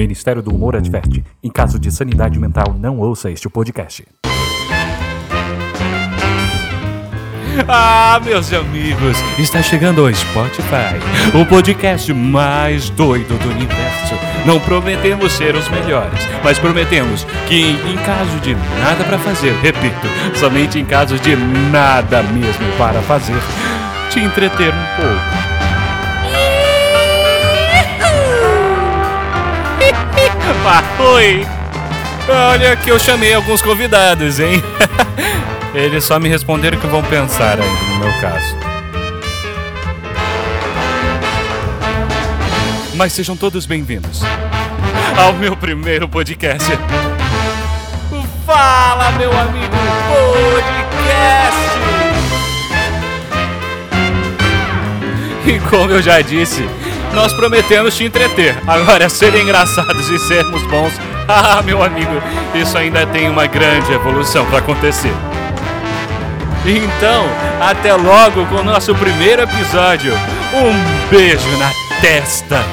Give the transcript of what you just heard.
Ministério do Humor adverte: em caso de sanidade mental, não ouça este podcast. Ah, meus amigos, está chegando ao Spotify, o podcast mais doido do universo. Não prometemos ser os melhores, mas prometemos que em caso de nada para fazer, repito, somente em caso de nada mesmo para fazer, te entreter um pouco. Oi! Olha que eu chamei alguns convidados, hein? Eles só me responderam que vão pensar ainda no meu caso. Mas sejam todos bem-vindos ao meu primeiro podcast. Fala, meu amigo podcast! E como eu já disse, nós prometemos te entreter. Agora, ser engraçados e sermos bons, ah, meu amigo, isso ainda tem uma grande evolução para acontecer. Então, até logo com o nosso primeiro episódio. Um beijo na testa.